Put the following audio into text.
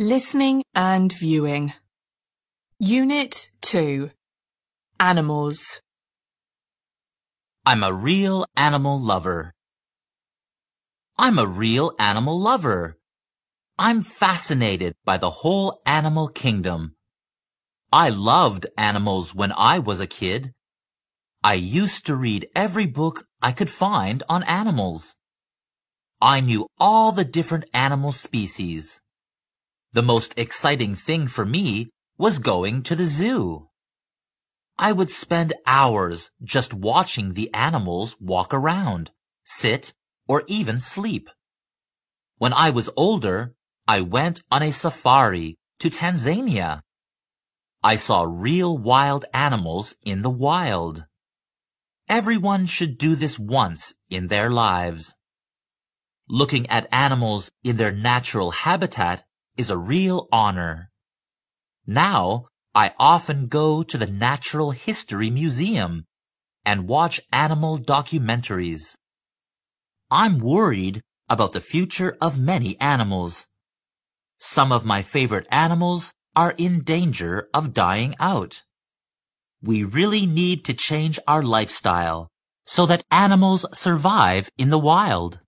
Listening and Viewing. Unit 2. Animals. I'm a real animal lover. I'm a real animal lover. I'm fascinated by the whole animal kingdom. I loved animals when I was a kid. I used to read every book I could find on animals. I knew all the different animal species. The most exciting thing for me was going to the zoo. I would spend hours just watching the animals walk around, sit, or even sleep. When I was older, I went on a safari to Tanzania. I saw real wild animals in the wild. Everyone should do this once in their lives. Looking at animals in their natural habitat is a real honor. Now, I often go to the Natural History Museum and watch animal documentaries. I'm worried about the future of many animals. Some of my favorite animals are in danger of dying out. We really need to change our lifestyle so that animals survive in the wild.